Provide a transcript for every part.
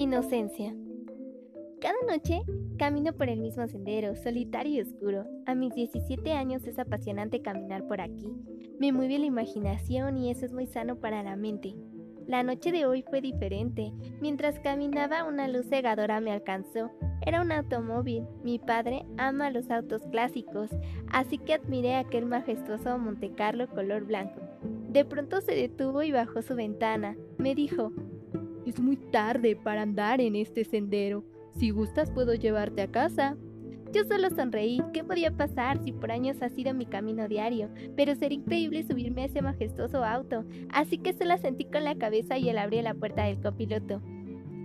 inocencia. Cada noche camino por el mismo sendero, solitario y oscuro. A mis 17 años es apasionante caminar por aquí. Me mueve la imaginación y eso es muy sano para la mente. La noche de hoy fue diferente. Mientras caminaba una luz cegadora me alcanzó. Era un automóvil. Mi padre ama los autos clásicos, así que admiré aquel majestuoso Montecarlo color blanco. De pronto se detuvo y bajó su ventana. Me dijo, Es muy tarde para andar en este sendero. Si gustas puedo llevarte a casa. Yo solo sonreí. ¿Qué podía pasar si por años ha sido mi camino diario? Pero sería increíble subirme a ese majestuoso auto. Así que solo sentí con la cabeza y él abrió la puerta del copiloto.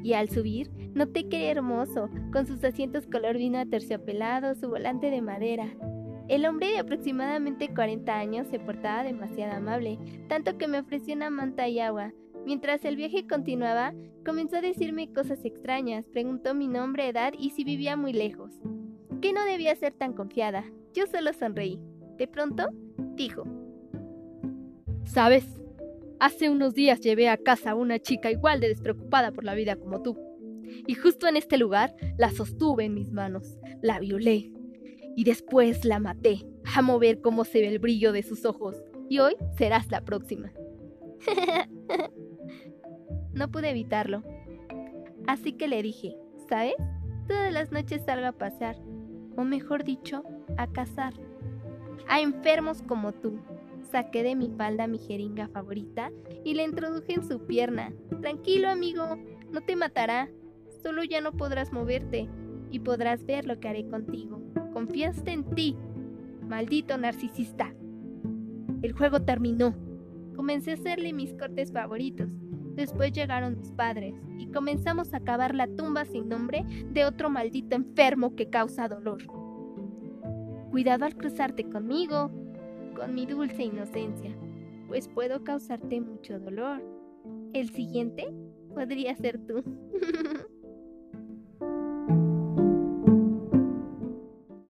Y al subir, noté que era hermoso, con sus asientos color vino aterciopelado, su volante de madera. El hombre de aproximadamente 40 años se portaba demasiado amable, tanto que me ofreció una manta y agua. Mientras el viaje continuaba, comenzó a decirme cosas extrañas, preguntó mi nombre, edad y si vivía muy lejos. Que no debía ser tan confiada. Yo solo sonreí. De pronto, dijo. ¿Sabes? Hace unos días llevé a casa a una chica igual de despreocupada por la vida como tú. Y justo en este lugar la sostuve en mis manos, la violé. Y después la maté. Amo ver cómo se ve el brillo de sus ojos. Y hoy serás la próxima. No pude evitarlo. Así que le dije, ¿sabes? Todas las noches salgo a pasear, o mejor dicho, a cazar. A enfermos como tú. Saqué de mi falda mi jeringa favorita y la introduje en su pierna. Tranquilo, amigo, no te matará. Solo ya no podrás moverte y podrás ver lo que haré contigo. Confiaste en ti, maldito narcisista. El juego terminó. Comencé a hacerle mis cortes favoritos. Después llegaron mis padres y comenzamos a cavar la tumba sin nombre de otro maldito enfermo que causa dolor. Cuidado al cruzarte conmigo, con mi dulce inocencia, pues puedo causarte mucho dolor. El siguiente podría ser tú.